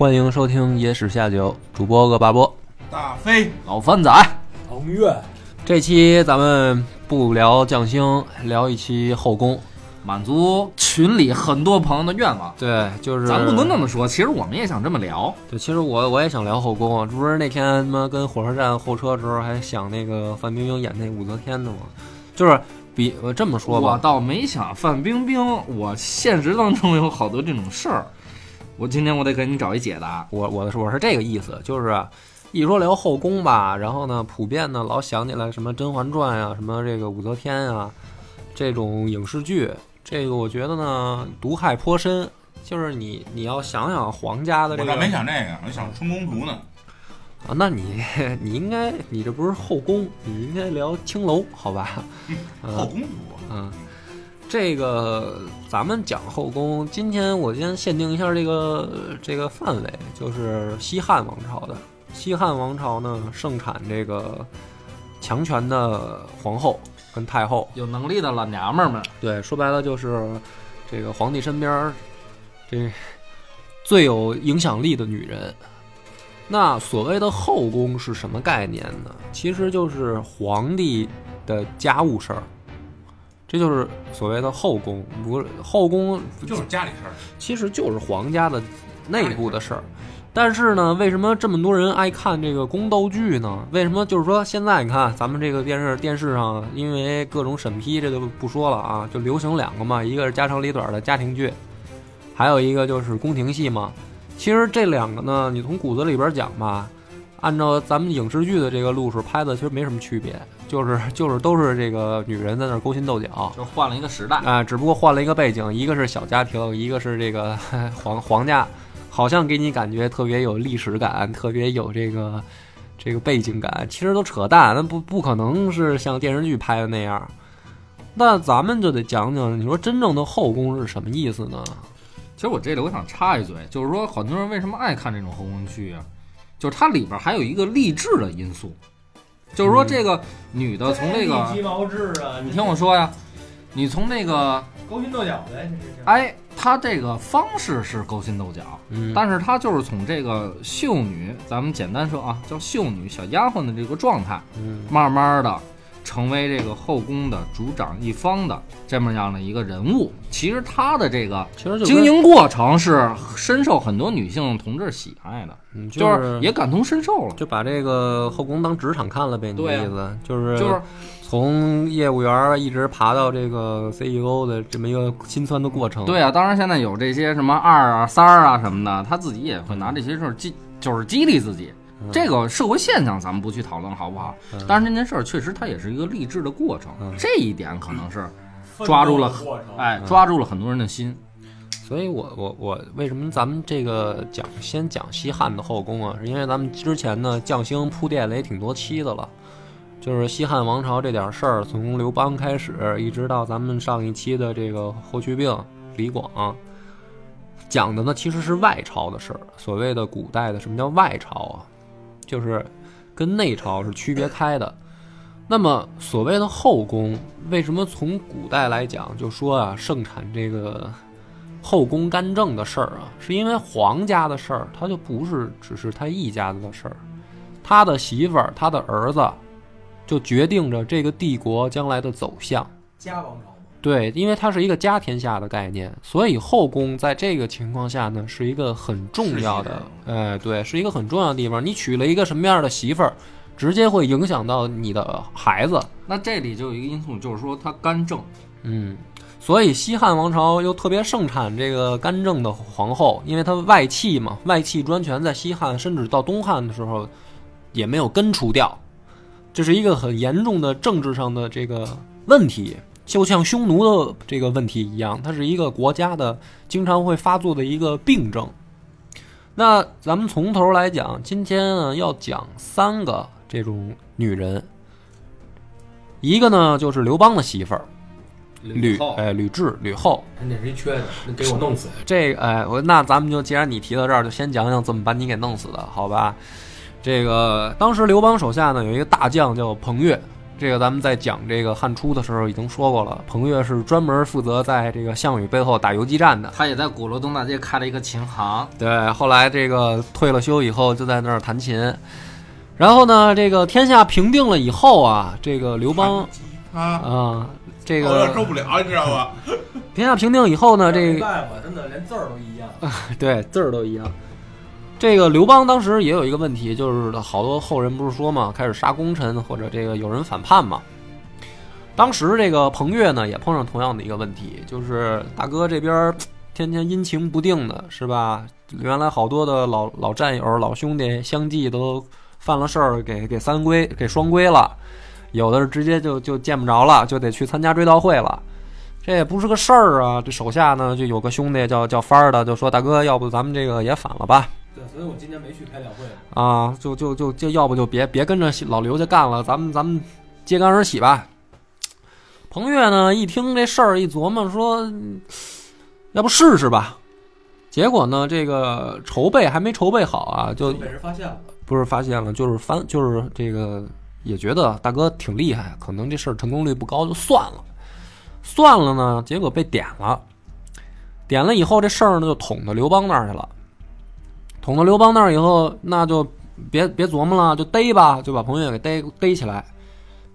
欢迎收听《野史下酒》，主播恶霸波，大飞，老番仔。彭越，这期咱们不聊将星，聊一期后宫。满足群里很多朋友的愿望。对，就是咱不能那么说，其实我们也想这么聊。对，其实我我也想聊后宫，这不是那天他妈跟火车站候车的时候还想那个范冰冰演那武则天的吗？就是比我这么说吧我吧，倒没想范冰冰，我现实当中有好多这种事儿。我今天我得给你找一解答。我我的我是这个意思，就是一说聊后宫吧，然后呢，普遍呢老想起来什么《甄嬛传》呀，什么这个武则天呀，这种影视剧，这个我觉得呢毒害颇深。就是你你要想想皇家的这个我倒没想这个，我想春宫图呢。啊，那你你应该你这不是后宫，你应该聊青楼，好吧？后宫图，嗯，这个咱们讲后宫，今天我先限定一下这个这个范围，就是西汉王朝的。西汉王朝呢，盛产这个强权的皇后跟太后。有能力的老娘们儿们，对，说白了就是这个皇帝身边儿这最有影响力的女人。那所谓的后宫是什么概念呢？其实就是皇帝的家务事儿，这就是所谓的后宫。不是后宫，就是家里事儿。其实就是皇家的内部的事儿。但是呢，为什么这么多人爱看这个宫斗剧呢？为什么就是说现在你看咱们这个电视电视上，因为各种审批，这就不说了啊，就流行两个嘛，一个是家长里短的家庭剧，还有一个就是宫廷戏嘛。其实这两个呢，你从骨子里边讲吧，按照咱们影视剧的这个路数拍的，其实没什么区别，就是 就是都是这个女人在那儿勾心斗角，就换了一个时代。啊、只不过换了一个背景，一个是小家庭，一个是这个 皇皇家，好像给你感觉特别有历史感，特别有这个这个背景感，其实都扯淡，那不不可能是像电视剧拍的那样。那咱们就得讲讲，你说真正的后宫是什么意思呢？其实我这里我想插一嘴，就是说很多人为什么爱看这种后宫剧啊？就是它里边还有一个励志的因素，就是说这个女的从这个，鸡毛志啊！你听我说呀，你从那个，勾心斗角呗，这是。哎，她这个方式是勾心斗角，嗯，但是她就是从这个秀女，咱们简单说啊，叫秀女小丫鬟的这个状态，嗯慢慢的成为这个后宫的主掌一方的这么样的一个人物。其实他的这个其实就经，营过程是深受很多女性同志喜爱的，嗯就就是也感同身受了。就把这个后宫当职场看了呗，你的意思就是就是从业务员一直爬到这个 CEO 的这么一个心酸的过程。对啊，当然现在有这些什么二啊、三儿啊什么的，他自己也会拿这些事儿激，就是激励自己。这个社会现象咱们不去讨论，好不好？嗯当然这件事儿确实它也是一个励志的过程嗯，这一点可能是抓住了哎抓住了很多人的心。所以我我我为什么咱们这个讲先讲西汉的后宫啊？是因为咱们之前呢将星铺垫了也挺多期的了，就是西汉王朝这点事儿，从刘邦开始，一直到咱们上一期的这个霍去病、李广，讲的呢其实是外朝的事儿。所谓的古代的什么叫外朝啊？就是跟内朝是区别开的。那么所谓的后宫，为什么从古代来讲就说啊盛产这个后宫干政的事儿啊？是因为皇家的事儿，他就不是只是他一家子的事儿，他的媳妇儿、他的儿子，就决定着这个帝国将来的走向。家王朝。对，因为它是一个家天下的概念，所以后宫在这个情况下呢，是一个很重要的，哎，对，是一个很重要的地方。你娶了一个什么样的媳妇儿，直接会影响到你的孩子。那这里就有一个因素，就是说它干政，嗯，所以西汉王朝又特别盛产这个干政的皇后，因为她外戚嘛，外戚专权在西汉，甚至到东汉的时候也没有根除掉，这是一个很严重的政治上的这个问题，就像匈奴的这个问题一样，它是一个国家的经常会发作的一个病症。那咱们从头来讲，今天呢要讲三个这种女人，一个呢就是刘邦的媳妇儿吕后哎吕雉吕后，那是一缺的，那给我弄死。这个哎我那咱们就既然你提到这儿，就先讲讲怎么把你给弄死的，好吧？这个当时刘邦手下呢有一个大将叫彭越，这个咱们在讲这个汉初的时候已经说过了，彭越是专门负责在这个项羽背后打游击战的。他也在鼓楼东大街开了一个琴行，对，后来这个退了休以后就在那儿弹琴。然后呢，这个天下平定了以后啊，这个刘邦啊，啊，这我受不了，你知道吧？天下平定以后呢，这个没办法，真的连字儿都一样。对字儿都一样。这个刘邦当时也有一个问题，就是好多后人不是说嘛，开始杀功臣或者这个有人反叛嘛。当时这个彭越呢也碰上同样的一个问题，就是大哥这边天天阴晴不定的，是吧？原来好多的老老战友、老兄弟相继都犯了事儿，给给三归、给双归了，有的是直接就就见不着了，就得去参加追悼会了。这也不是个事儿啊！这手下呢就有个兄弟叫叫帆儿的，就说大哥，要不咱们这个也反了吧？对，所以我今天没去开两会。啊，就就就就要不就别别跟着老刘家干了，咱们咱们揭竿而起吧。彭越呢一听这事儿一琢磨，说嗯要不试试吧。结果呢，这个筹备还没筹备好啊，就被人发现了。不是发现了，就是翻就是这个也觉得大哥挺厉害，可能这事儿成功率不高，就算了。算了呢，结果被点了，点了以后这事儿呢就捅到刘邦那儿去了。捅到刘邦那儿以后，那就别别琢磨了，就逮吧，就把彭越给逮逮起来。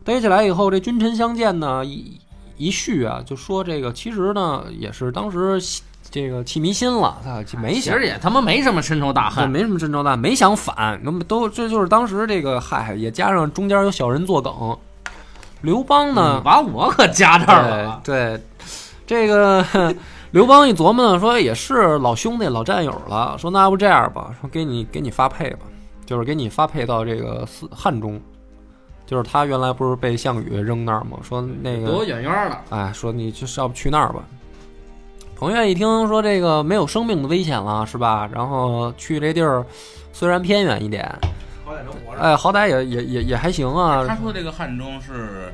逮起来以后，这君臣相见呢，一一叙啊，就说这个其实呢也是当时这个气迷心了，他没想其实也他妈没什么深仇大，恨，没什么深仇大恨，没想反，那么都这就是当时这个嗨，也加上中间有小人作梗。刘邦呢你，把我可加这儿了对这个刘邦一琢磨呢，说也是老兄弟、老战友了，说那要不这样吧，说给你给你发配吧，就是给你发配到这个四汉中，就是他原来不是被项羽扔那儿吗？说那个躲远远的，哎，说你就是要不去那儿吧。彭越一听说这个没有生命的危险了，是吧？然后去这地儿虽然偏远一点，好歹能活着。哎，好歹也也也也还行啊。他说这个汉中是，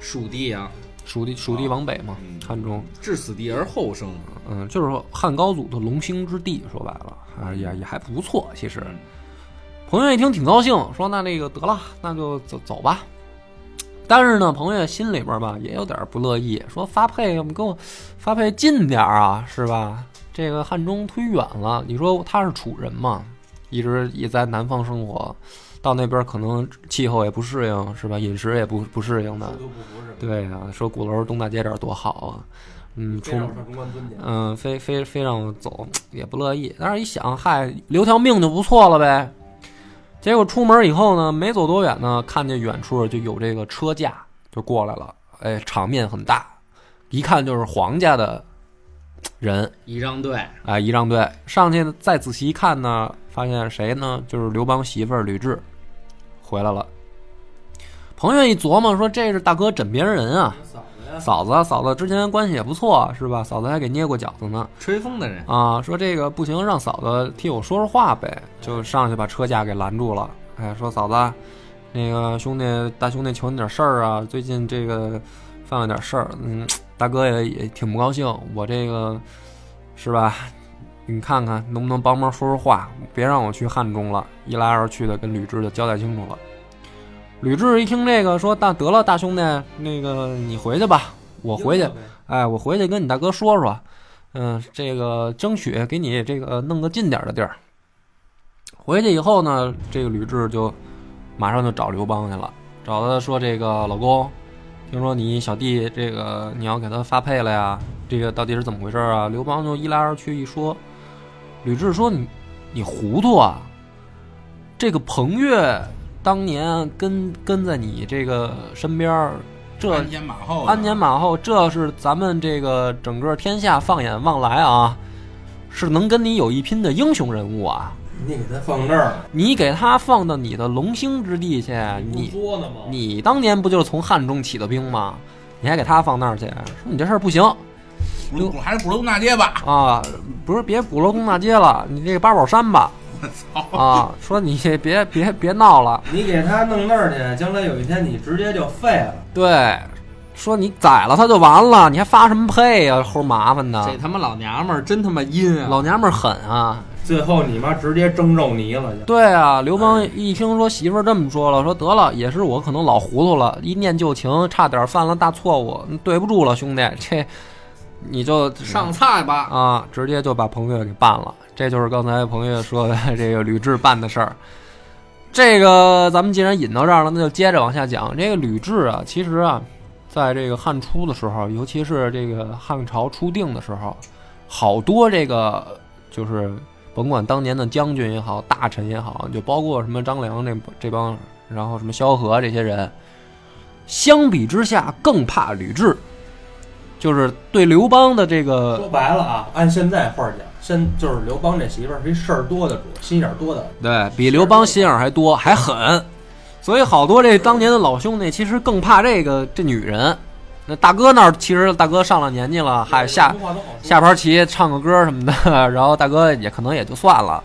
蜀地啊，蜀地蜀地往北嘛，嗯汉中，置死地而后生。嗯，就是说汉高祖的龙兴之地，说白了啊，也也还不错。其实，嗯彭越一听挺高兴，说那那个得了，那就走走吧。但是呢，彭越心里边吧也有点不乐意，说发配要不给我发配近点儿啊，是吧？这个汉中忒远了。你说他是楚人嘛，一直也在南方生活，到那边可能气候也不适应，是吧？饮食也不不适应的。都不服是吧？对啊，说鼓楼东大街这儿多好啊，嗯，出非让我上中关村去。嗯，非非非让我走也不乐意。但是一想，嗨，留条命就不错了呗。结果出门以后呢，没走多远呢，看见远处就有这个车架就过来了，哎，场面很大，一看就是皇家的人，仪仗队，哎，仪仗队上去再仔细一看呢，发现谁呢？就是刘邦媳妇儿吕雉回来了。彭越一琢磨说：“这是大哥枕边人啊，嫂子，嫂子，嫂子之前关系也不错，是吧？嫂子还给捏过饺子呢。吹风的人，啊，说这个不行，让嫂子替我说说话呗，就上去把车架给拦住了。哎，说嫂子，那个兄弟大兄弟求你点事儿啊，最近这个犯了点事儿，嗯，大哥也也挺不高兴，我这个是吧？你看看能不能帮忙说说话，别让我去汉中了。一来二去的跟吕雉就交代清楚了。吕雉一听这个，说大得了，大兄弟，那个你回去吧，我回去哎，我回去跟你大哥说说，嗯，这个争取给你这个弄个近点儿的地儿。回去以后呢，这个吕雉就马上就找刘邦去了，找他说这个老公，听说你小弟这个你要给他发配了呀，这个到底是怎么回事啊？刘邦就一来二去一说，吕雉说你你糊涂啊，这个彭越当年跟跟在你这个身边儿这鞍前马后，鞍前马后，这是咱们这个整个天下放眼望来啊，是能跟你有一拼的英雄人物啊！你给他放那儿，你给他放到你的龙兴之地去，你？你当年不就是从汉中起的兵吗？你还给他放那儿去，说你这事儿不行还是鼓楼东大街吧。啊！不是别鼓楼东大街了，你这个八宝山吧 啊！说你别别别闹了，你给他弄那儿去，将来有一天你直接就废了。对，说你宰了他就完了，你还发什么配呀、齁麻烦的这。他妈老娘们儿真他妈阴啊！老娘们儿狠啊！最后你妈直接蒸肉泥了就。对啊，刘邦一听说媳妇儿这么说了，说得了，也是我可能老糊涂了，一念旧情，差点犯了大错误，对不住了，兄弟，这你就上菜吧，啊，直接就把彭越给办了。这就是刚才彭越说的 这个吕雉办的事儿。这个咱们既然引到这儿了，那就接着往下讲。这个吕雉啊，其实啊，在这个汉初的时候，尤其是这个汉朝初定的时候，好多这个就是甭管当年的将军也好，大臣也好，就包括什么张良这这帮，然后什么萧何这些人，相比之下更怕吕雉，就是对刘邦的这个说白了啊，按现在话讲，现就是刘邦这媳妇儿是一事儿多的主，心眼儿多的。对比刘邦心眼儿还多，还狠，所以好多这当年的老兄弟其实更怕这个这女人。那大哥那儿其实大哥上了年纪了，还下下盘棋唱个歌什么的，然后大哥也可能也就算了，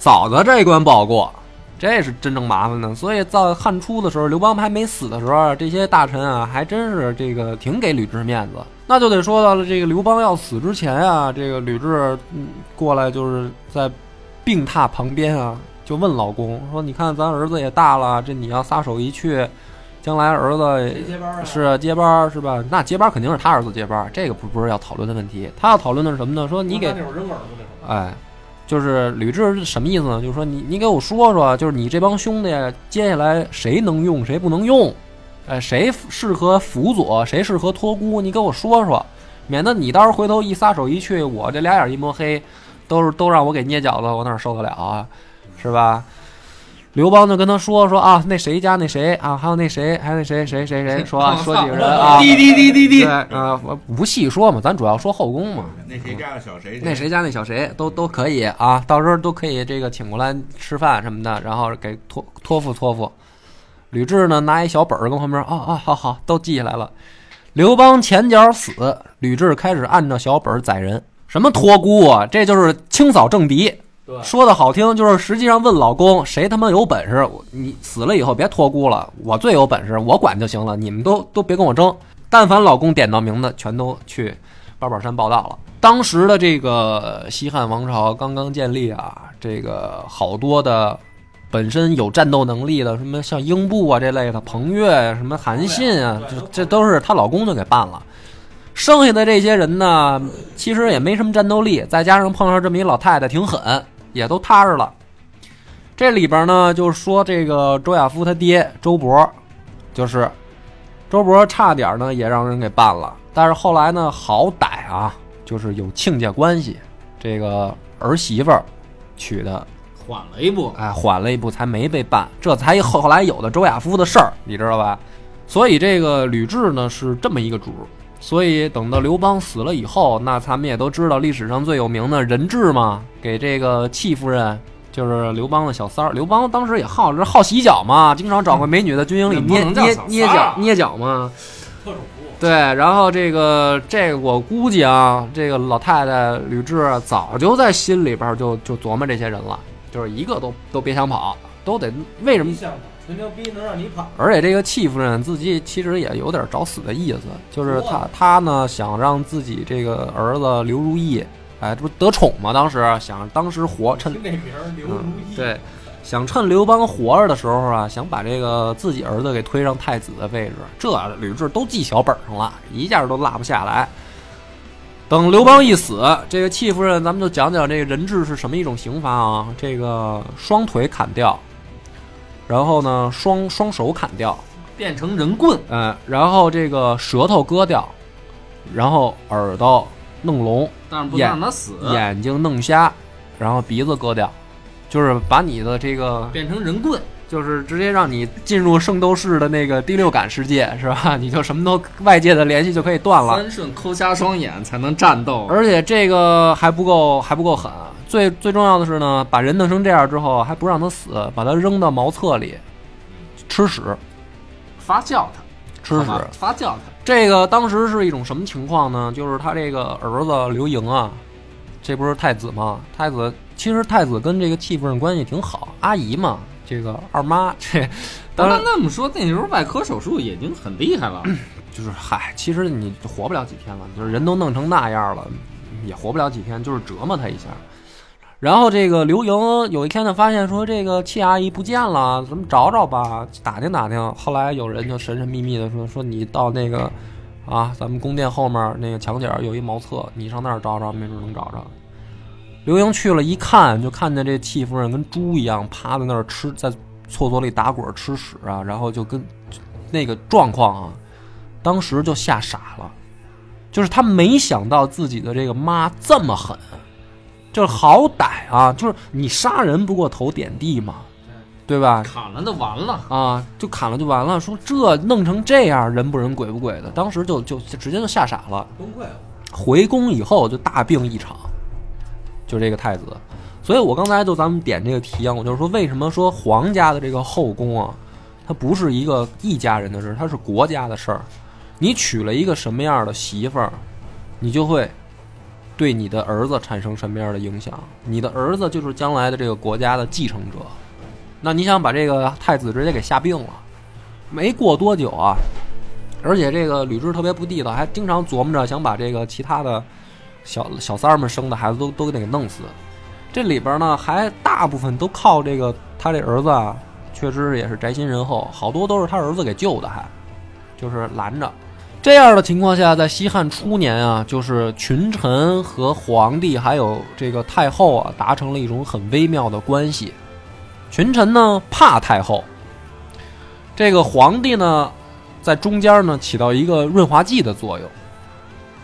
嫂子这一关不好过，这是真正麻烦的。所以到汉初的时候，刘邦还没死的时候，这些大臣啊，还真是这个挺给吕雉面子。那就得说到了这个刘邦要死之前啊，这个吕雉嗯过来就是在病榻旁边啊，就问老公说：“你看咱儿子也大了，这你要撒手一去，将来儿子？是接班儿是吧？那接班儿肯定是他儿子接班儿，这个不不是要讨论的问题。他要讨论的是什么呢？说你给哎，就是吕雉是什么意思呢？就是说你你给我说说，就是你这帮兄弟接下来谁能用谁不能用，哎，谁适合辅佐，谁适合托孤，你给我说说，免得你到时候回头一撒手一去，我这俩眼一抹黑，都是都让我给捏饺子，我哪受得了啊？是吧？刘邦就跟他说说啊，那谁家那谁啊，还有那谁，还有那谁谁谁谁说说几个人啊，滴滴滴滴滴，啊，我不细说嘛，咱主要说后宫嘛。那谁家的小谁？那谁家那小谁都都可以啊，到时候都可以这个请过来吃饭什么的，然后给托托付托付。吕雉呢拿一小本儿跟旁边啊啊好好都记下来了。刘邦前脚死，吕雉开始按照小本儿宰人。什么托孤啊？这就是清扫政敌。说的好听，就是实际上问老公谁他妈有本事，你死了以后别托孤了，我最有本事，我管就行了，你们都都别跟我争。但凡老公点到名的，全都去八宝山报道了。当时的这个西汉王朝刚刚建立啊，这个好多的本身有战斗能力的，什么像英布啊这类的，彭越啊，什么韩信啊，这这都是她老公就给办了。剩下的这些人呢，其实也没什么战斗力，再加上碰上这么一老太太挺狠，也都踏实了。这里边呢，就是说这个周亚夫他爹周勃，就是周勃差点呢也让人给办了，但是后来呢，好歹啊，就是有亲家关系，这个儿媳妇儿娶的，缓了一步，哎，缓了一步才没被办，这才后来有的周亚夫的事儿，你知道吧？所以这个吕雉呢是这么一个主儿，所以等到刘邦死了以后，那咱们也都知道历史上最有名的人质嘛，给这个戚夫人。就是刘邦的小三儿，刘邦当时也好这好洗脚嘛，经常找个美女在军营里捏捏捏脚捏脚嘛。特种服务。对，然后这个这个我估计啊，这个老太太吕雉啊早就在心里边就就琢磨这些人了，就是一个都都别想跑，都得为什么你？想吹牛逼能让你跑？而且这个戚夫人自己其实也有点找死的意思，就是她她呢想让自己这个儿子刘如意，哎，这不得宠吗？当时想当时活趁那名刘如嗯意，对，想趁刘邦活着的时候啊，想把这个自己儿子给推上太子的位置，这吕雉都记小本上了，一下都落不下来。等刘邦一死，这个戚夫人，咱们就讲讲这个人质是什么一种刑罚啊？这个双腿砍掉，然后呢，双双手砍掉，变成人棍，嗯，然后这个舌头割掉，然后耳朵弄聋，但是不能让他死，眼睛弄瞎，然后鼻子割掉，就是把你的这个变成人棍，就是直接让你进入圣斗士的那个第六感世界，是吧？你就什么都外界的联系就可以断了。三顺抠瞎双眼才能战斗。而且这个还不够，还不够狠。最最重要的是呢，把人弄成这样之后，还不让他死，把他扔到茅厕里吃屎，发酵他，吃屎。发酵他。这个当时是一种什么情况呢？就是他这个儿子刘盈啊，这不是太子吗？太子其实太子跟这个戚夫人关系挺好，阿姨嘛，这个二妈，这当然那么说，那时候外科手术已经很厉害了。就是嗨，其实你活不了几天了，就是人都弄成那样了，也活不了几天，就是折磨他一下。然后这个刘莹有一天呢，发现说这个戚阿姨不见了，咱们找找吧，打听打听。后来有人就神神秘秘的说说你到那个啊，咱们宫殿后面那个墙角有一茅厕，你上那儿找找，没准能找着。刘英去了，一看就看见这戚夫人跟猪一样趴在那儿吃，在厕所里打滚吃屎啊，然后就跟那个状况啊，当时就吓傻了，就是他没想到自己的这个妈这么狠，就是好歹啊，就是你杀人不过头点地嘛，对吧？砍了就完了。啊，就砍了就完了。说这弄成这样，人不人鬼不鬼的，当时就就就直接就吓傻了。崩溃了。回宫以后就大病一场，就这个太子。所以我刚才就咱们点这个题啊，我就是说，为什么说皇家的这个后宫啊，它不是一个一家人的事儿，它是国家的事儿。你娶了一个什么样的媳妇儿，你就会对你的儿子产生什么样的影响。你的儿子就是将来的这个国家的继承者。那你想把这个太子直接给吓病了，没过多久啊，而且这个吕雉特别不地道，还经常琢磨着想把这个其他的小小三儿们生的孩子都都给给弄死。这里边呢，还大部分都靠这个他这儿子啊，确实也是宅心仁厚，好多都是他儿子给救的还，就是拦着。这样的情况下，在西汉初年啊，就是群臣和皇帝还有这个太后啊，达成了一种很微妙的关系。群臣呢怕太后，这个皇帝呢在中间呢起到一个润滑剂的作用，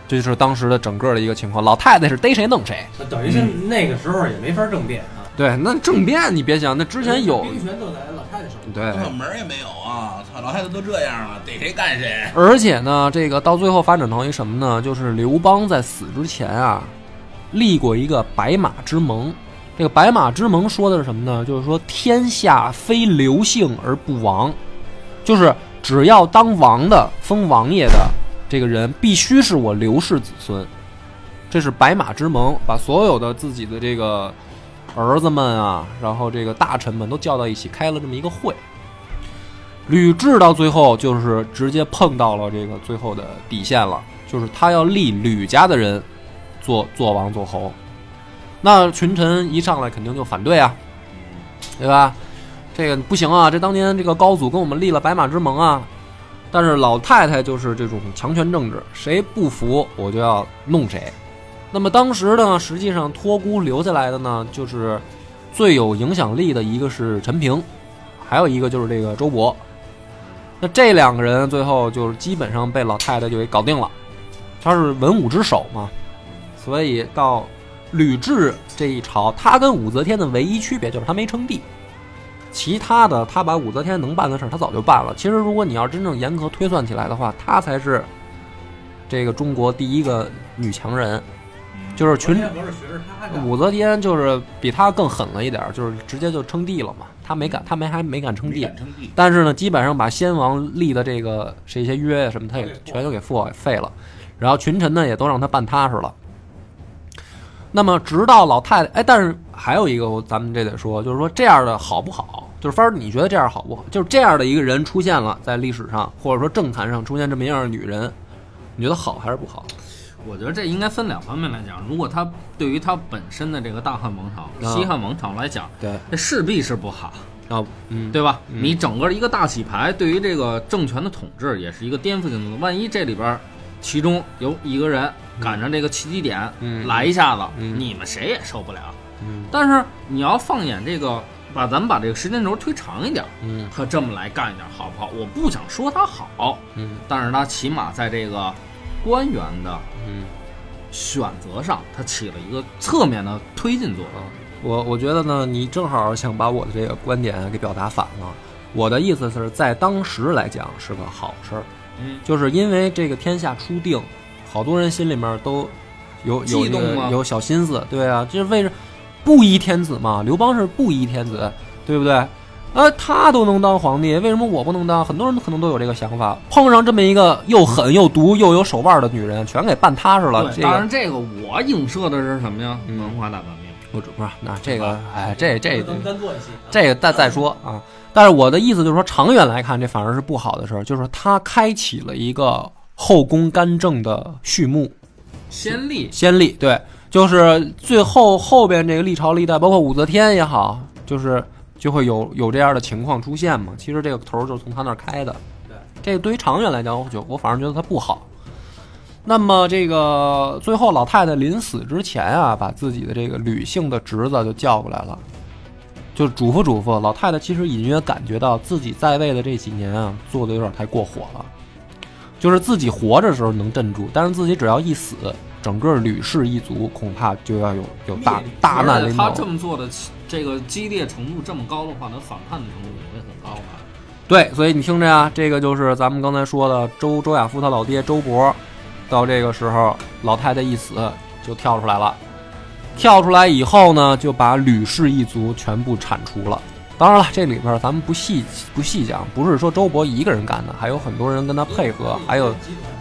这就是当时的整个的一个情况。老太太是逮谁弄谁。那等于是那个时候也没法政变啊。对，那政变你别想，那之前有兵权都在老太太手里。对，根本门儿也没有啊！操，老太太都这样了，逮谁干谁。而且呢，这个到最后发展成一什么呢？就是刘邦在死之前啊，立过一个白马之盟。这个白马之盟说的是什么呢？就是说天下非刘姓而不亡，就是只要当王的封王爷的这个人，必须是我刘氏子孙。这是白马之盟，把所有的自己的这个儿子们啊，然后这个大臣们都叫到一起，开了这么一个会。吕雉到最后就是直接碰到了这个最后的底线了，就是他要立吕家的人做做王做侯，那群臣一上来肯定就反对啊，对吧？这个不行啊，这当年这个高祖跟我们立了白马之盟啊，但是老太太就是这种强权政治，谁不服我就要弄谁。那么当时呢，实际上托孤留下来的呢，就是最有影响力的一个是陈平，还有一个就是这个周勃。那这两个人最后就是基本上被老太太就给搞定了，他是文武之首嘛，所以到吕雉这一朝，他跟武则天的唯一区别就是他没称帝，其他的他把武则天能办的事儿他早就办了。其实如果你要真正严格推算起来的话，他才是这个中国第一个女强人，就是群。武则天就是比他更狠了一点儿，就是直接就称帝了嘛。他没敢，他没还没敢称帝但是呢，基本上把先王立的这个这些约呀什么，他也全都给覆废了。然后群臣呢也都让他办踏实了。那么直到老太太，哎，但是还有一个，咱们这得说，就是说这样的好不好？就是芳儿，你觉得这样好不好？就是这样的一个人出现了在历史上，或者说政坛上出现这么样的女人，你觉得好还是不好？我觉得这应该分两方面来讲。如果他对于他本身的这个大汉王朝、啊西汉王朝来讲，对，这势必是不好，啊，嗯，对吧？嗯你整个一个大洗牌，对于这个政权的统治也是一个颠覆性的。万一这里边儿其中有一个人赶上这个契机点、嗯来一下子，嗯你们谁也受不了。嗯但是你要放眼这个，把咱们把这个时间轴推长一点，嗯他这么来干一点好不好？我不想说他好，嗯但是他起码在这个官员的嗯选择上，他起了一个侧面的推进作用。我我觉得呢，你正好想把我的这个观点给表达反了。我的意思是在当时来讲是个好事儿，嗯，就是因为这个天下初定，好多人心里面都有有有小心思，对啊，这为什不依天子嘛？刘邦是不依天子，对不对？啊，他都能当皇帝，为什么我不能当？很多人可能都有这个想法。碰上这么一个又狠又毒又有手腕的女人，全给办踏实了。这个当然这个我影射的是什么呀？嗯文化大革命。不不是，那这个，哎，这这这个再再说啊。但是我的意思就是说，长远来看，这反而是不好的事儿，就是他开启了一个后宫干政的序幕先例，先例。对，就是最后后边这个历朝历代，包括武则天也好，就是就会有有这样的情况出现嘛。其实这个头儿就是从他那儿开的。对，这个对于长远来讲，我就我反而觉得他不好。那么这个最后老太太临死之前啊，把自己的这个吕姓的侄子就叫过来了，就嘱咐嘱咐老太太。其实隐约感觉到自己在位的这几年啊，做的有点太过火了。就是自己活着的时候能镇住，但是自己只要一死，整个吕氏一族恐怕就要有有大大难临而且他这。么做的这个激烈程度这么高的话，他反叛的程度也会很高吧？对，所以你听着呀，这个就是咱们刚才说的周周亚夫他老爹周勃，到这个时候老太太一死就跳出来了，跳出来以后呢，就把吕氏一族全部铲除了。当然了，这里边咱们不细不细讲，不是说周勃一个人干的，还有很多人跟他配合，还有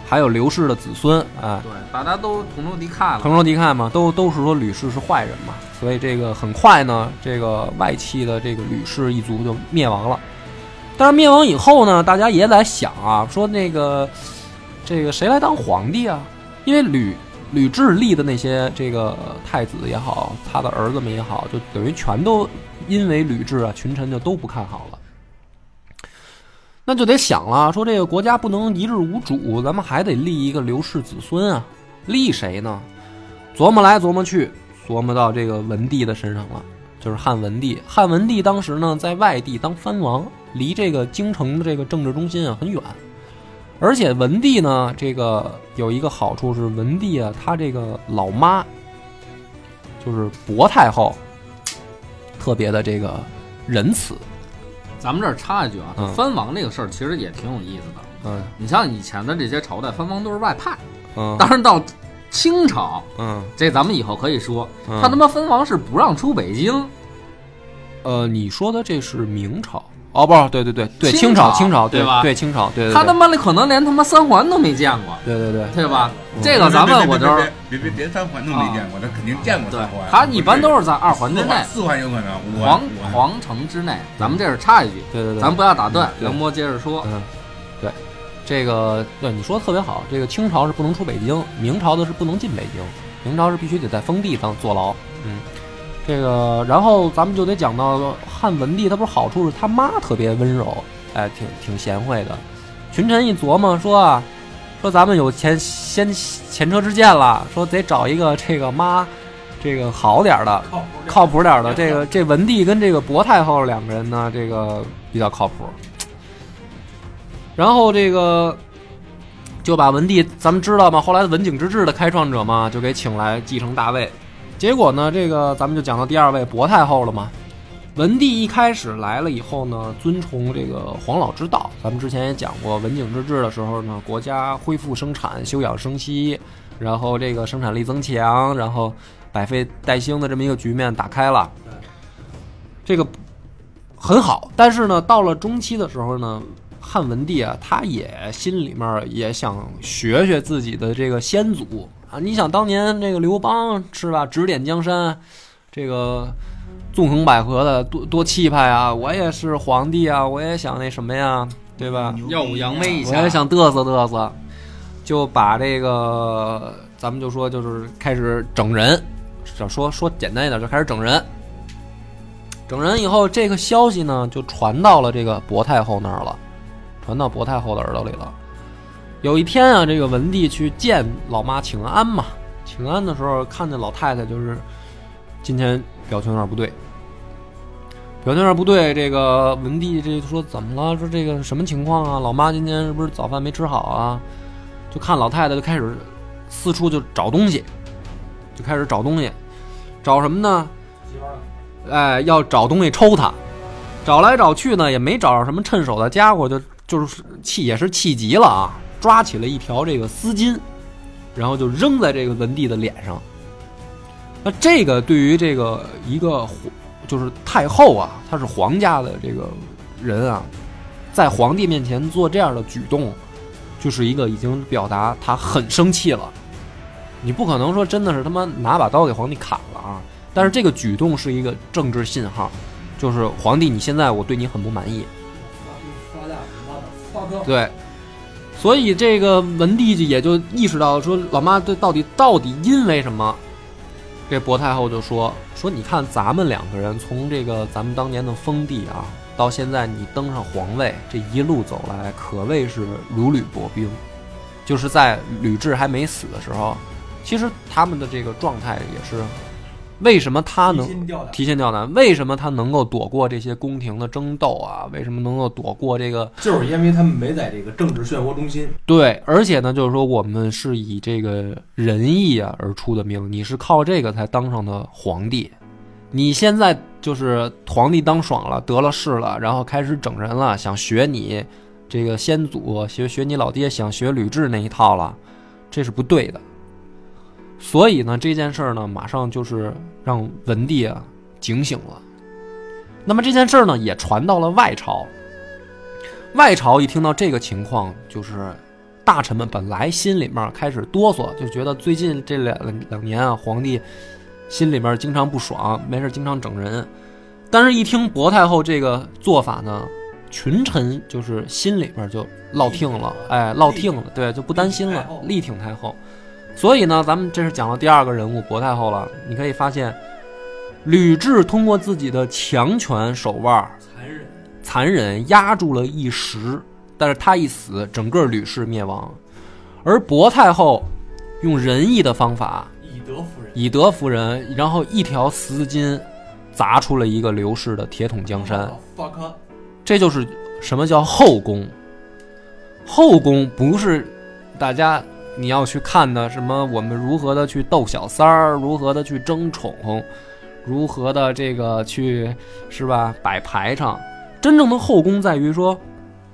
还有刘氏的子孙，啊，对，大家都同仇敌忾了。同仇敌忾嘛，都都是说吕氏是坏人嘛，所以这个很快呢，这个外戚的这个吕氏一族就灭亡了。但是灭亡以后呢，大家也在想啊，说那个这个谁来当皇帝啊？因为吕吕雉立的那些这个太子也好，他的儿子们也好，就等于全都因为吕雉啊，群臣就都不看好了。那就得想了，说这个国家不能一日无主，咱们还得立一个刘氏子孙啊，立谁呢？琢磨来琢磨去，琢磨到这个文帝的身上了，就是汉文帝。汉文帝当时呢，在外地当藩王，离这个京城的这个政治中心啊很远。而且文帝呢，这个有一个好处是，文帝啊，他这个老妈就是薄太后，特别的这个仁慈。咱们这儿插一句啊，嗯藩王这个事儿其实也挺有意思的。嗯你像以前的这些朝代，藩王都是外派，嗯当然到清朝，嗯，这咱们以后可以说，嗯他他妈藩王是不让出北京，呃，你说的这是明朝哦，不是，对对对对，清清朝朝清朝对对吧对清朝对他他妈的可能连他妈三环都没见过，对对对，对吧？嗯这个咱们我就是别别别别三环都没见过，他肯定见过对三环。，他一般都是在二环之内四环，有可能，五环皇皇城之内。咱们这是插一句，对对对，咱不要打断，对梁波接着说。嗯，对，这个对你说的特别好。这个清朝是不能出北京，明朝的是不能进北京，明朝是必须得在封地上坐牢。嗯，这个然后咱们就得讲到汉文帝，他不是好处是他妈特别温柔，哎，挺挺贤惠的。群臣一琢磨说啊，说咱们有前先前车之鉴了，说得找一个这个妈，这个好点儿的，靠谱点儿的，这个这文帝跟这个薄太后两个人呢，这个比较靠谱。然后这个就把文帝，咱们知道吗？后来文景之治的开创者嘛，就给请来继承大位。结果呢，这个咱们就讲到第二位薄太后了嘛。文帝一开始来了以后呢，遵从这个黄老之道。咱们之前也讲过，文景之治的时候呢，国家恢复生产、休养生息，然后这个生产力增强，然后百废待兴的这么一个局面打开了。这个很好，但是呢，到了中期的时候呢，汉文帝啊，他也心里面也想学学自己的这个先祖啊。你想当年这个刘邦是吧，指点江山，这个纵横捭阖的多多气派啊！我也是皇帝啊，我也想那什么呀，对吧？耀武扬威一下，我也想嘚瑟嘚瑟，就把这个咱们就说就是开始整人，说说说简单一点，就开始整人。整人以后，这个消息呢就传到了这个薄太后那儿了，传到薄太后的耳朵里了。有一天啊，这个文帝去见老妈请安嘛，请安的时候看见老太太就是今天表情有点不对，表情有点不对。这个文帝这说怎么了？说这个什么情况啊？老妈今天是不是早饭没吃好啊？就看老太太就开始四处就找东西，就开始找东西，找什么呢？哎，要找东西抽他，找来找去呢，也没找着什么趁手的家伙，就就是气也是气急了啊，抓起了一条这个丝巾，然后就扔在这个文帝的脸上。那这个对于这个一个皇就是太后啊，她是皇家的这个人啊，在皇帝面前做这样的举动，就是一个已经表达她很生气了。你不可能说真的是他妈拿把刀给皇帝砍了啊！但是这个举动是一个政治信号，就是皇帝，你现在我对你很不满意，对，所以这个文帝也就意识到说，老妈这到底到底因为什么？这薄太后就说说，你看咱们两个人从这个咱们当年的封地啊，到现在你登上皇位，这一路走来可谓是如履薄冰，就是在吕雉还没死的时候，其实他们的这个状态也是，为什么他能提心吊胆？为什么他能够躲过这些宫廷的争斗啊？为什么能够躲过这个？就是因为他们没在这个政治漩涡中心。对，而且呢，就是说我们是以这个仁义啊而出的名，你是靠这个才当上的皇帝。你现在就是皇帝当爽了，得了势了，然后开始整人了，想学你这个先祖，学学你老爹，想学吕雉那一套了，这是不对的。所以呢，这件事儿呢，马上就是让文帝啊警醒了。那么这件事儿呢，也传到了外朝。外朝一听到这个情况，就是大臣们本来心里面开始哆嗦，就觉得最近这两两年啊，皇帝心里面经常不爽，没事经常整人。但是，一听薄太后这个做法呢，群臣就是心里面就落听了，哎，落听了，对，就不担心了，力挺太后。所以呢，咱们这是讲到第二个人物薄太后了。你可以发现，吕雉通过自己的强权手腕，残忍，残忍压住了一时，但是她一死，整个吕氏灭亡。而薄太后用仁义的方法，以德服人，以德服人，然后一条丝巾砸出了一个刘氏的铁桶江山。这就是什么叫后宫。后宫不是大家你要去看的什么，我们如何的去斗小三儿，如何的去争宠，如何的这个去是吧摆排场。真正的后宫在于说，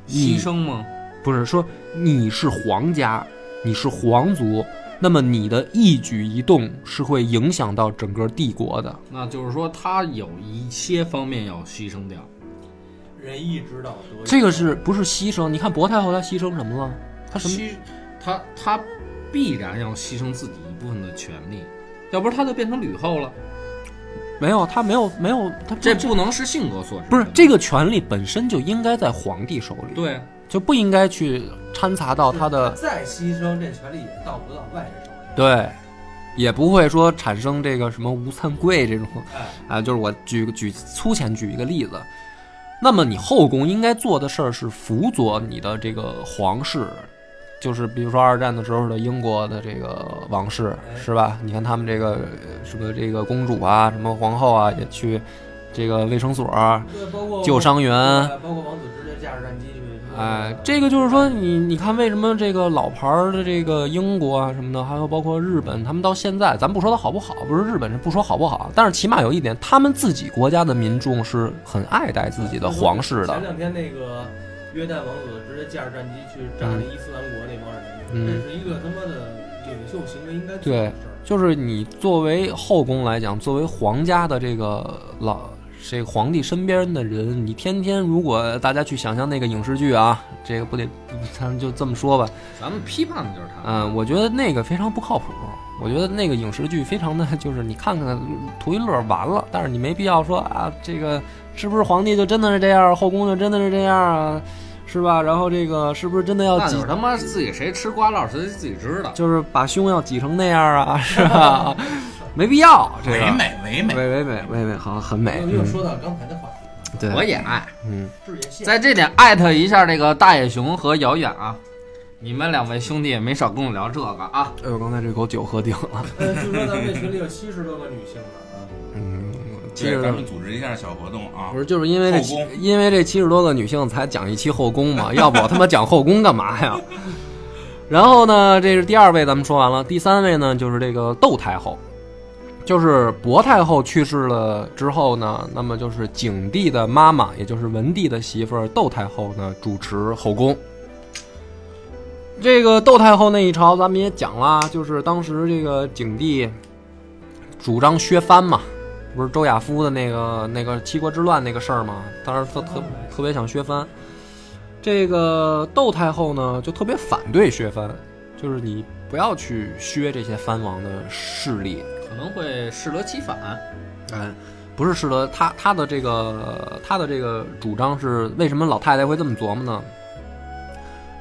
你牺牲吗？不是说你是皇家，你是皇族，那么你的一举一动是会影响到整个帝国的。那就是说，他有一些方面要牺牲掉。仁义之道。这个是不是牺牲？你看薄太后她牺牲什么了？她什么？牺他他必然要牺牲自己一部分的权利，要不然他就变成吕后了。没有，他没有没有，他这不能是性格所致。不是这个权利本身就应该在皇帝手里，对，就不应该去掺杂到他的再牺牲，这权利也到不到外人手里。对，也不会说产生这个什么吴三桂这种哎，啊。就是我举个举粗浅举一个例子，那么你后宫应该做的事儿是辅佐你的这个皇室。就是比如说二战的时候的英国的这个王室是吧？你看他们这个呃什么这个公主啊，什么皇后啊，也去这个卫生所救伤员，对包括王子直接驾驶战机去。哎，这个就是说，你你看，为什么这个老牌儿的这个英国啊什么的，还有包括日本，他们到现在，咱不说它好不好，不是日本是不说好不好，但是起码有一点，他们自己国家的民众是很爱戴自己的皇室的前。两天那个约旦王子直接驾着战机去炸那伊斯兰国那帮人，嗯这是一个他妈的领袖行为应该做对的事儿。就是你作为后宫来讲，作为皇家的这个老这个皇帝身边的人，你天天如果大家去想象那个影视剧啊，这个不得，咱们就这么说吧，咱们批判的就是他。嗯，我觉得那个非常不靠谱。我觉得那个影视剧非常的 就是你看看图一乐完了，但是你没必要说啊，这个是不是皇帝就真的是这样，后宫就真的是这样啊，是吧？然后这个是不是真的要挤他妈自己谁吃瓜烙谁自己知道。就是把胸要挤成那样啊，是吧？没必要，这个唯美唯美，唯唯美唯美，好很美，又嗯说到刚才的话题，对，我也爱，嗯。在这点艾特一下这个大野熊和遥远啊，你们两位兄弟也没少跟我聊这个啊。哎呦，刚才这口酒喝顶了，呃，据说咱们这群里有七十多个女性呢啊。嗯，其，实咱们组织一下小活动啊不。是，就是因为这因为这七十多个女性才讲一期后宫嘛，要不我他妈讲后宫干嘛呀？然后呢，这是第二位，咱们说完了。第三位呢，就是这个窦太后。就是薄太后去世了之后呢，那么就是景帝的妈妈，也就是文帝的媳妇儿窦太后呢，主持后宫。这个窦太后那一朝，咱们也讲了，就是当时这个景帝主张削藩嘛，不是周亚夫的那个那个七国之乱那个事儿吗，当时特特特别想削藩。这个窦太后呢，就特别反对削藩，就是你不要去削这些藩王的势力，可能会适得其反。嗯，不是适得他他的这个他的这个主张是为什么老太太会这么琢磨呢？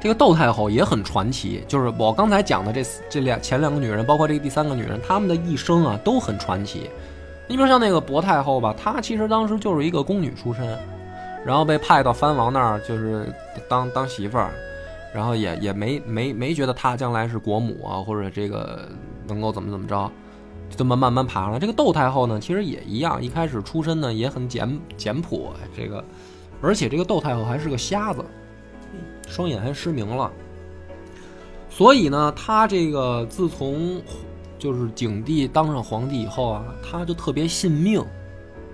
这个窦太后也很传奇，就是我刚才讲的这这两前两个女人，包括这个第三个女人，她们的一生啊都很传奇。你比如像那个薄太后吧，她其实当时就是一个宫女出身，然后被派到藩王那儿，就是当当媳妇儿，然后也也没没没觉得她将来是国母啊，或者这个能够怎么怎么着，就这么慢慢爬上来。这个窦太后呢，其实也一样，一开始出身呢也很简简朴，这个，而且这个窦太后还是个瞎子，双眼还失明了。所以呢，她这个自从就是景帝当上皇帝以后啊，他就特别信命。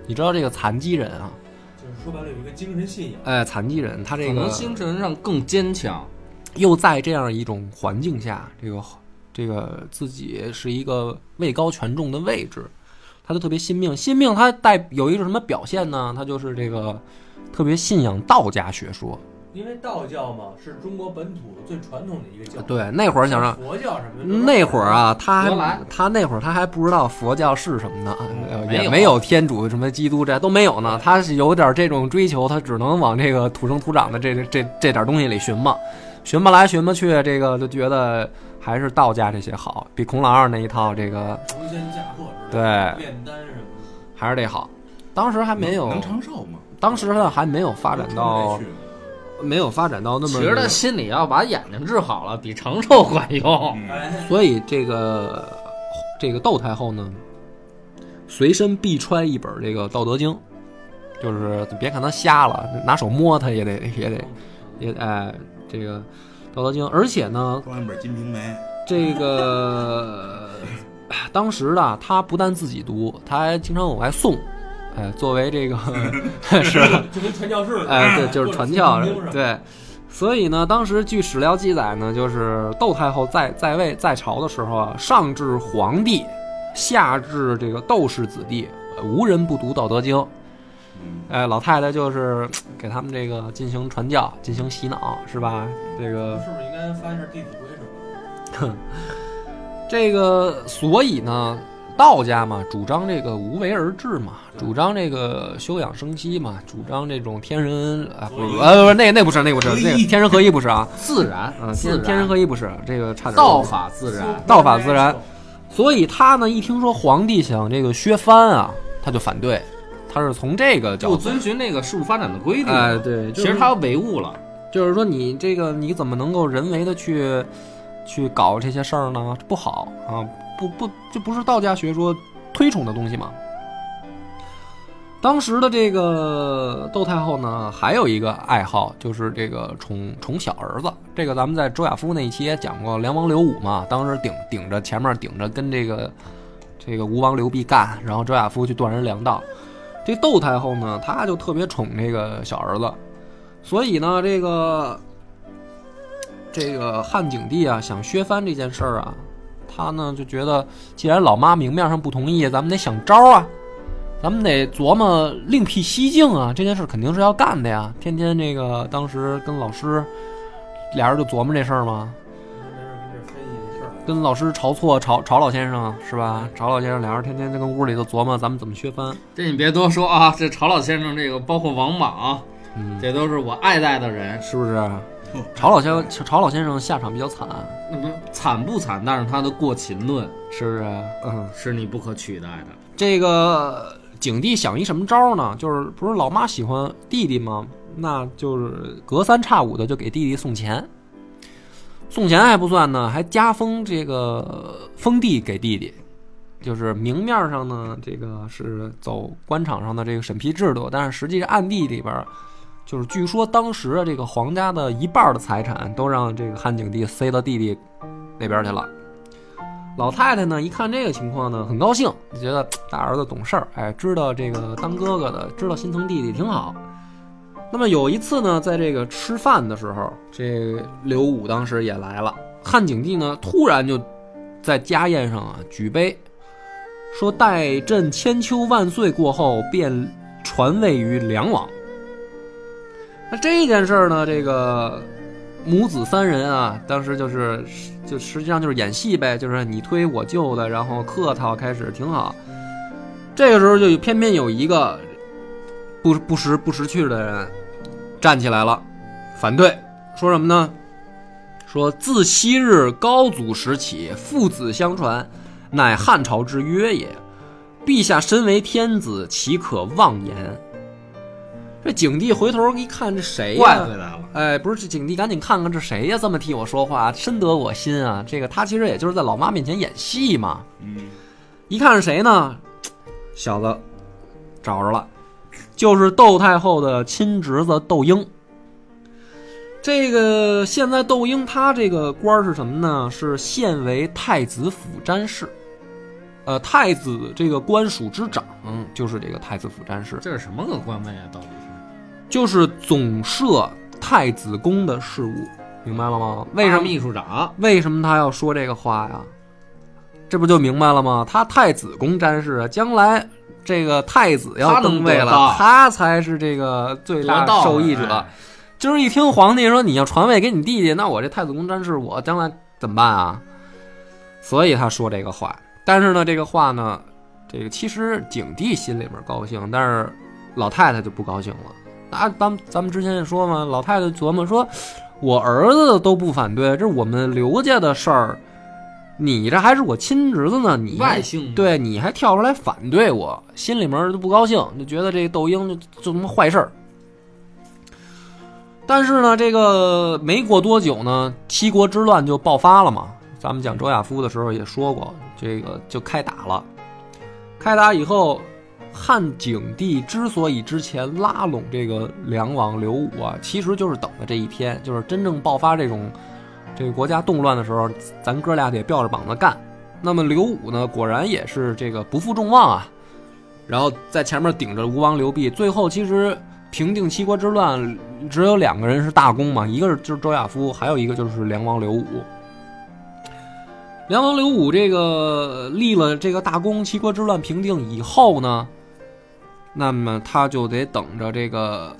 你知道这个残疾人啊，就是说白了有一个精神信仰。哎，残疾人他这个可能精神上更坚强。又在这样一种环境下，这个这个自己是一个位高权重的位置，他就特别信命。信命他带有一种什么表现呢？他就是这个特别信仰道家学说。因为道教嘛，是中国本土最传统的一个教。对，那会儿想让佛教什么的。那会儿啊，他他那会儿他还不知道佛教是什么呢，也没有天主什么基督这都没有呢。他是有点这种追求，他只能往这个土生土长的这这这点东西里寻嘛，寻吧来寻吧去，这个就觉得还是道家这些好，比孔老二那一套这个狐仙驾鹤之对，炼丹什么的。还是得好。当时还没有，能长寿吗？当时呢还没有发展到去没有发展到那么其实他心里要把眼睛治好了，比长寿管用。所以这个这个窦太后呢，随身必揣一本这个《道德经》，就是别看他瞎了，拿手摸他也得也得也哎这个《道德经》，而且呢，装一本《金瓶梅》，这个当时呢，他不但自己读，他还经常往外送，哎，作为这个 是吧就跟传教士似的。哎，对，就是传教对。所以呢，当时据史料记载呢，就是窦太后在在位在朝的时候啊，上至皇帝，下至这个窦氏子弟，无人不读《道德经》。嗯，哎，老太太就是给他们这个进行传教、进行洗脑，是吧？这个是不是应该翻一下《弟子规》什么的？这个，所以呢，道家嘛，主张这个无为而治嘛，主张这个休养生息嘛，主张这种天人啊，不是，呃，不是，那那不是，那不是，那个天人合一不是啊，自然，嗯，自天天人合一不是，这个差点道法自然。道法自然所以他呢，一听说皇帝想这个削藩啊，他就反对，他是从这个角不度，遵循那个事物发展的规律。哎，对，其实他唯物了。就是说你这个你怎么能够人为的去去搞这些事儿呢？不好啊，不不，这不是道家学说推崇的东西吗？当时的这个窦太后呢，还有一个爱好，就是这个宠宠小儿子。这个咱们在周亚夫那一期也讲过，梁王刘武嘛，当时顶顶着前面顶着跟这个这个吴王刘濞干，然后周亚夫去断人粮道。这窦太后呢，她就特别宠这个小儿子，所以呢，这个这个汉景帝啊，想削藩这件事儿啊，他呢就觉得，既然老妈明面上不同意，咱们得想招啊，咱们得琢磨另辟蹊径啊，这件事肯定是要干的呀。天天这个当时跟老师俩人就琢磨这事儿嘛，跟老师晁错晁晁老先生是吧？晁老先生俩人天天在跟屋里头琢磨咱们怎么削藩。这你别多说啊，这晁老先生这个包括王莽，嗯，这都是我爱戴的人。是不是？晁老先曹老先生下场比较惨，那不惨不惨？但是他的过秦论是不是？嗯。是你不可取代的。这个景帝想一什么招呢？就是不是老妈喜欢弟弟吗？那就是隔三差五的就给弟弟送钱，送钱还不算呢，还加封这个封地给弟弟。就是明面上呢，这个是走官场上的这个审批制度，但是实际暗地里边儿，就是据说当时啊，这个皇家的一半的财产都让这个汉景帝塞到弟弟那边去了。老太太呢，一看这个情况呢，很高兴，就觉得大儿子懂事儿，哎，知道这个当哥哥的，知道心疼弟弟挺好。那么有一次呢，在这个吃饭的时候，这刘武当时也来了。汉景帝呢，突然就在家宴上啊举杯，说待朕千秋万岁过后，便传位于梁王。那这件事儿呢，这个母子三人啊，当时就是就实际上就是演戏呗，就是你推我就的，然后客套开始挺好。这个时候就偏偏有一个不不识不识趣的人站起来了，反对，说什么呢？说自昔日高祖时起，父子相传，乃汉朝之约也。陛下身为天子，岂可妄言？这景帝回头一看，这谁呀、怪回来了。哎，不是，这景帝赶紧看看这谁呀？这么替我说话，深得我心啊！这个他其实也就是在老妈面前演戏嘛。嗯，一看是谁呢？小子找着了，就是窦太后的亲侄子窦婴。这个现在窦婴他这个官是什么呢？是现为太子府詹事。呃，太子这个官署之长就是这个太子府詹事，这是什么个官位啊？到底是？就是总摄太子宫的事务，明白了吗？为什么秘书长？为什么他要说这个话呀？这不就明白了吗？他太子宫詹事啊，将来这个太子要登位了，他才是这个最大受益者。哎今儿一听皇帝说你要传位给你弟弟，那我这太子宫詹事我将来怎么办啊？所以他说这个话。但是呢，这个话呢，这个其实景帝心里边高兴，但是老太太就不高兴了。那咱咱们之前也说嘛，老太太琢磨说，我儿子都不反对，这是我们刘家的事儿，你这还是我亲侄子呢，你外姓对，你还跳出来反对我，心里面就不高兴，就觉得这个窦婴就做什么坏事儿。但是呢，这个没过多久呢，七国之乱就爆发了嘛。咱们讲周亚夫的时候也说过，这个就开打了。开打以后，汉景帝之所以之前拉拢这个梁王刘武啊，其实就是等着这一天，就是真正爆发这种这个国家动乱的时候，咱哥俩得吊着膀子干。那么刘武呢，果然也是这个不负众望啊，然后在前面顶着吴王刘濞，最后其实平定七国之乱，只有两个人是大功嘛，一个是就是周亚夫，还有一个就是梁王刘武。梁王刘武这个立了这个大功，七国之乱平定以后呢，那么他就得等着这个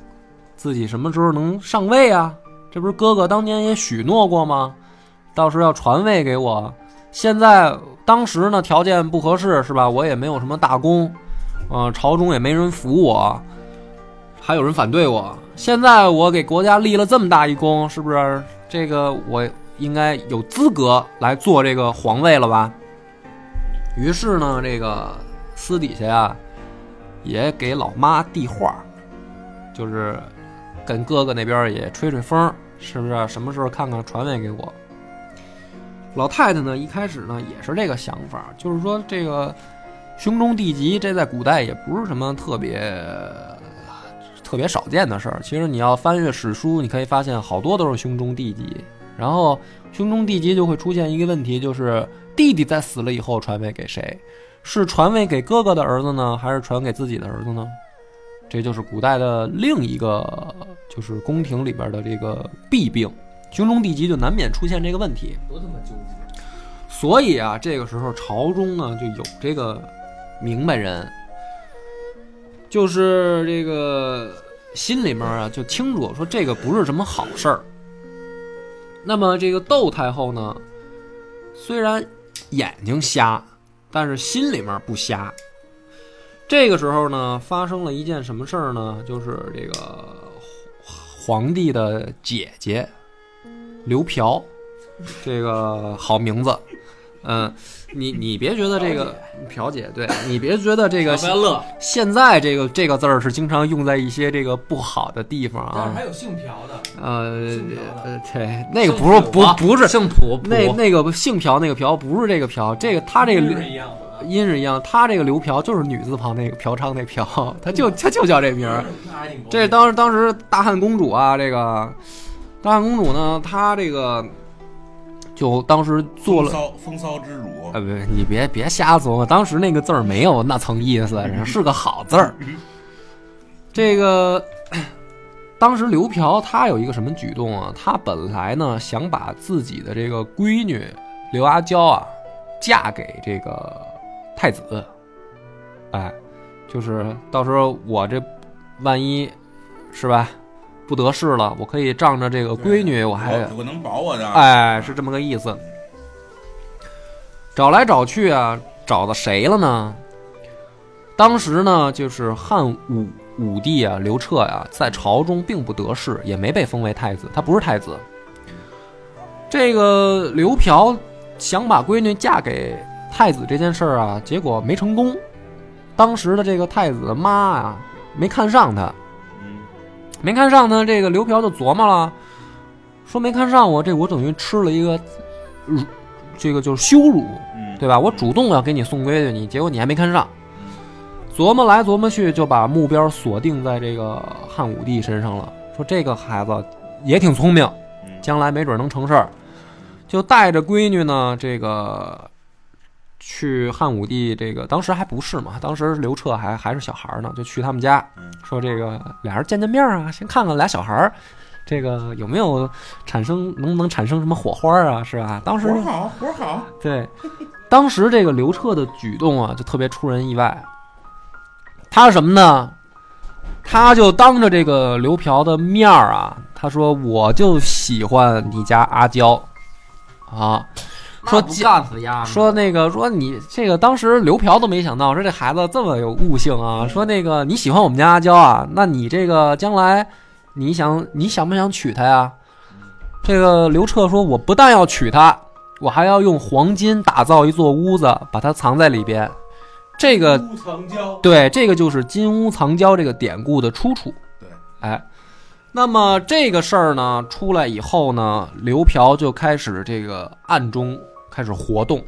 自己什么时候能上位啊？这不是哥哥当年也许诺过吗？到时候要传位给我。现在当时呢条件不合适是吧？我也没有什么大功，啊、朝中也没人服我，还有人反对我。现在我给国家立了这么大一功，是不是这个我应该有资格来做这个皇位了吧？于是呢，这个私底下呀，也给老妈递话，就是跟哥哥那边也吹吹风，是不是？什么时候看看传位给我？老太太呢，一开始呢也是这个想法，就是说这个兄终弟及，这在古代也不是什么特别特别少见的事儿。其实你要翻阅史书，你可以发现好多都是兄终弟及。然后兄终弟及就会出现一个问题，就是弟弟在死了以后传位给谁？是传位给哥哥的儿子呢，还是传给自己的儿子呢？这就是古代的另一个，就是宫廷里边的这个弊病，兄终弟及就难免出现这个问题。多他妈纠结！所以啊，这个时候朝中呢就有这个明白人，就是这个心里面啊就清楚说这个不是什么好事儿。那么这个窦太后呢，虽然眼睛瞎，但是心里面不瞎。这个时候呢，发生了一件什么事儿呢？就是这个皇帝的姐姐刘嫖，这个好名字。嗯，你你别觉得这个朴姐，对你别觉得这个乐，现在这个这个字儿是经常用在一些这个不好的地方啊但是还。有姓朴的，呃对，那个不是不不是姓朴，那那个姓朴那个朴不是这个朴，这个他这个音是一样的。音是一样，他这个刘朴就是女字旁那个嫖娼那嫖，他就他就叫这名儿。这当时当时大汉公主啊，这个大汉公主呢，她这个就当时做了风。骚风骚之主，啊，不，你别别瞎琢磨，当时那个字儿没有那层意思，是个好字儿。这个 当时刘嫖他有一个什么举动啊？他本来呢想把自己的这个闺女刘阿娇啊嫁给这个太子，哎，就是到时候我这万一是吧不得势了，我可以仗着这个闺女，我还我我能保我的，哎，是这么个意思。找来找去啊，找到谁了呢？当时呢，就是汉武武帝啊，刘彻呀、在朝中并不得势，也没被封为太子，他不是太子。这个刘嫖想把闺女嫁给太子这件事儿啊，结果没成功。当时的这个太子的妈啊，没看上他，嗯，没看上呢，这个刘嫖就琢磨了，说没看上我，这我等于吃了一个辱，这个就是羞辱，嗯，对吧？我主动要给你送闺女，你结果你还没看上，琢磨来琢磨去，就把目标锁定在这个汉武帝身上了。说这个孩子也挺聪明，嗯。将来没准能成事儿，就带着闺女呢，这个去汉武帝这个当时还不是嘛，当时刘彻还还是小孩儿呢，就去他们家嗯，说这个俩人见见面啊，先看看俩小孩儿。这个有没有产生，能不能产生什么火花啊？是吧？当时活好活好，对，当时这个刘彻的举动啊，就特别出人意外。他是什么呢？他就当着这个刘嫖的面儿啊，他说：“我就喜欢你家阿娇啊。”说那不干死丫说那个说你这个当时刘嫖都没想到，说这孩子这么有悟性啊。说那个你喜欢我们家阿娇啊，那你这个将来你想你想不想娶她呀？这个刘彻说，我不但要娶她，我还要用黄金打造一座屋子，把它藏在里边。这个乌藏娇，对，这个就是金屋藏娇这个典故的出处。对，哎，那么这个事儿呢出来以后呢，刘嫖就开始这个暗中开始活动，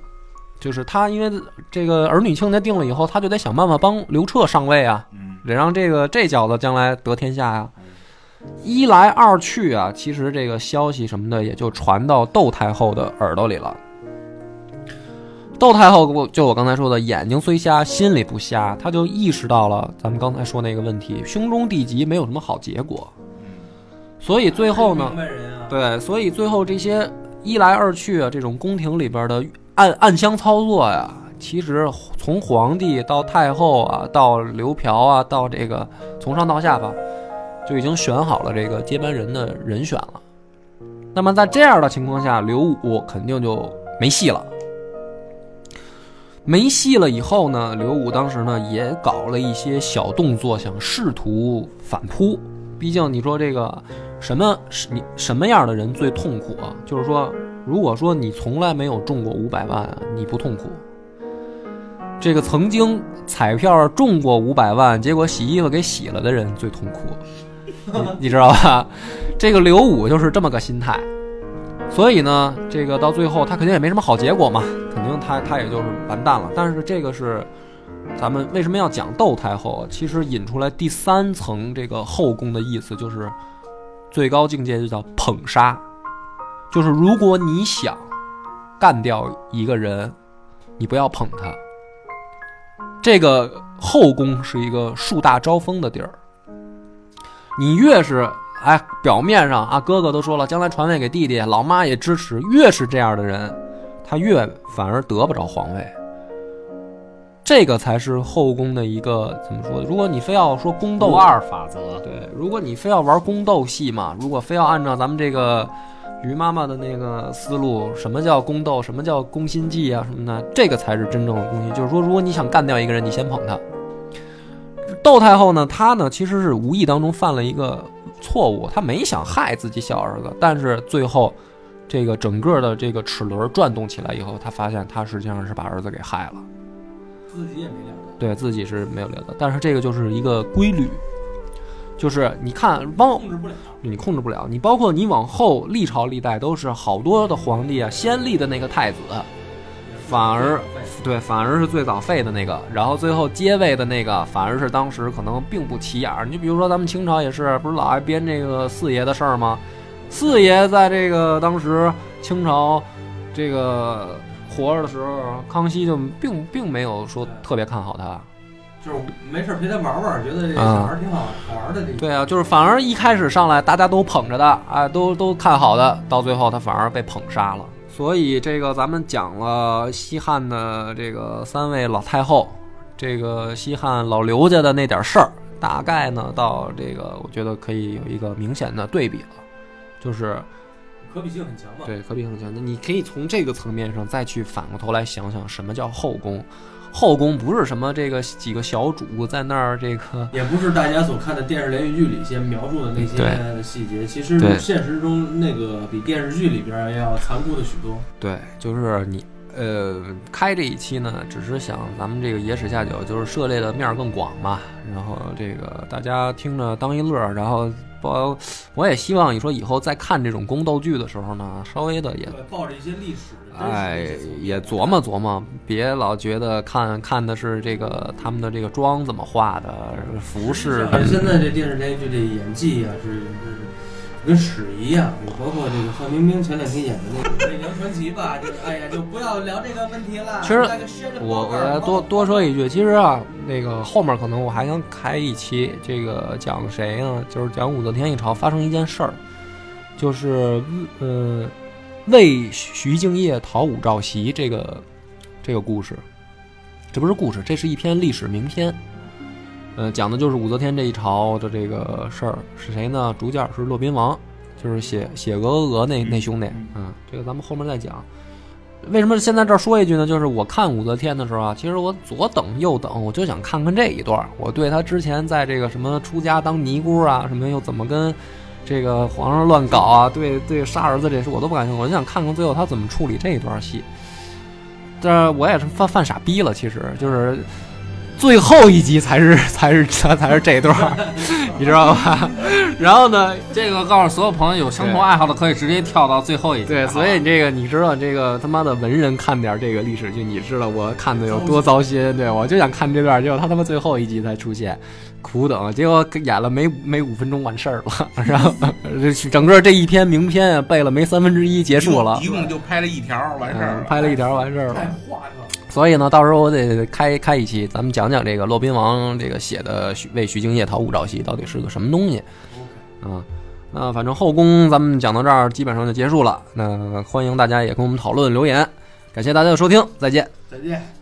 就是他因为这个儿女亲家定了以后，他就得想办法帮刘彻上位啊，嗯，得让这个这小子将来得天下呀、一来二去啊，其实这个消息什么的也就传到窦太后的耳朵里了。窦太后，我就我刚才说的，眼睛虽瞎，心里不瞎，她就意识到了咱们刚才说那个问题，兄终弟及没有什么好结果，所以最后呢对，所以最后这些一来二去啊，这种宫廷里边的暗暗箱操作呀，其实从皇帝到太后啊，到刘嫖啊，到这个从上到下吧，就已经选好了这个接班人的人选了。那么在这样的情况下，刘武肯定就没戏了。没戏了以后呢，刘武当时呢也搞了一些小动作，想试图反扑。毕竟你说这个什么是你什么样的人最痛苦啊？就是说，如果说你从来没有中过五百万，你不痛苦。这个曾经彩票中过五百万，结果洗衣服给洗了的人最痛苦，你你知道吧？这个刘武就是这么个心态，所以呢，这个到最后他肯定也没什么好结果嘛，肯定他他也就是完蛋了。但是这个是咱们为什么要讲窦太后？其实引出来第三层这个后宫的意思，就是最高境界就叫捧杀，就是如果你想干掉一个人，你不要捧他。这个后宫是一个树大招风的地儿，你越是哎表面上啊哥哥都说了，将来传位给弟弟，老妈也支持，越是这样的人，他越反而得不着皇位。这个才是后宫的一个怎么说？如果你非要说宫斗二法则，对，如果你非要玩宫斗戏嘛，如果非要按照咱们这个于妈妈的那个思路，什么叫宫斗，什么叫宫心计啊什么的，这个才是真正的宫心。就是说，如果你想干掉一个人，你先捧他。窦太后呢，她呢其实是无意当中犯了一个错误，她没想害自己小儿子，但是最后这个整个的这个齿轮转动起来以后，她发现她实际上是把儿子给害了。自己也没料到，对自己是没有料到，但是这个就是一个规律，就是你看，包控制不了。你控制不了，你包括你往后历朝历代都是好多的皇帝啊，先立的那个太子，反而对，反而是最早废的那个，然后最后接位的那个，反而是当时可能并不起眼儿。你就比如说咱们清朝也是，不是老爱编这个四爷的事儿吗？四爷在这个当时清朝这个活着的时候，康熙就并并没有说特别看好他。就是没事儿陪他玩玩，觉得这啊小孩儿挺好好玩的。这个对啊，就是反而一开始上来大家都捧着他，哎，都都看好的，到最后他反而被捧杀了。所以这个咱们讲了西汉的这个三位老太后，这个西汉老刘家的那点事儿，大概呢到这个我觉得可以有一个明显的对比了，就是可比性很强嘛。对，可比性很强。那你可以从这个层面上再去反过头来想想，什么叫后宫？后宫不是什么这个几个小主在那儿这个也不是大家所看的电视连续剧里先描述的那些细节，其实现实中那个比电视剧里边要残酷的许多。对，就是你呃开这一期呢，只是想咱们这个野史下酒就是涉猎的面儿更广嘛，然后这个大家听着当一乐儿，然后包我也希望你说以后再看这种宫斗剧的时候呢，稍微的也对，抱着一些历史，哎也琢磨琢磨，别老觉得看看的是这个他们的这个妆怎么画的，服饰像现在这电视连续剧这演技啊，是是跟屎一样。你包括这个范冰冰前两天演的那个《媚娘传奇》吧，就哎呀，就不要聊这个问题了。其实我我多多说一句，其实啊，那个后面可能我还能开一期，这个讲谁呢？就是讲武则天一朝发生一件事儿，就是呃，为徐敬业讨武曌檄这个这个故事，这不是故事，这是一篇历史名篇。呃，讲的就是武则天这一朝的这个事儿，是谁呢？主角是骆宾王，就是写写鹅鹅鹅那那兄弟。嗯，这个咱们后面再讲。为什么现在这儿说一句呢？就是我看武则天的时候啊，其实我左等右等，我就想看看这一段。我对她之前在这个什么出家当尼姑啊，什么又怎么跟这个皇上乱搞啊，对对杀儿子这事我都不感兴趣，我就想看看最后他怎么处理这一段戏。但是我也是犯犯傻逼了，其实就是最后一集才是 才是才才是这一段儿，你知道吧？然后呢，这个告诉所有朋友有相同爱好的，可以直接跳到最后一集。对，所以你这个你知道这个他妈的文人看点这个历史剧，你知道我看的有多糟心。对，我就想看这段，结果他他妈最后一集才出现，苦等，结果演了没没五分钟完事儿了，然后这整个这一篇名篇啊背了没三分之一结束了一，共就拍了一条完事儿拍了一条完事儿了。所以呢，到时候我得开开一期，咱们讲讲这个骆宾王这个写的为徐敬业讨武曌檄到底是个什么东西啊？那反正后宫咱们讲到这儿基本上就结束了。那欢迎大家也跟我们讨论留言，感谢大家的收听，再见。再见。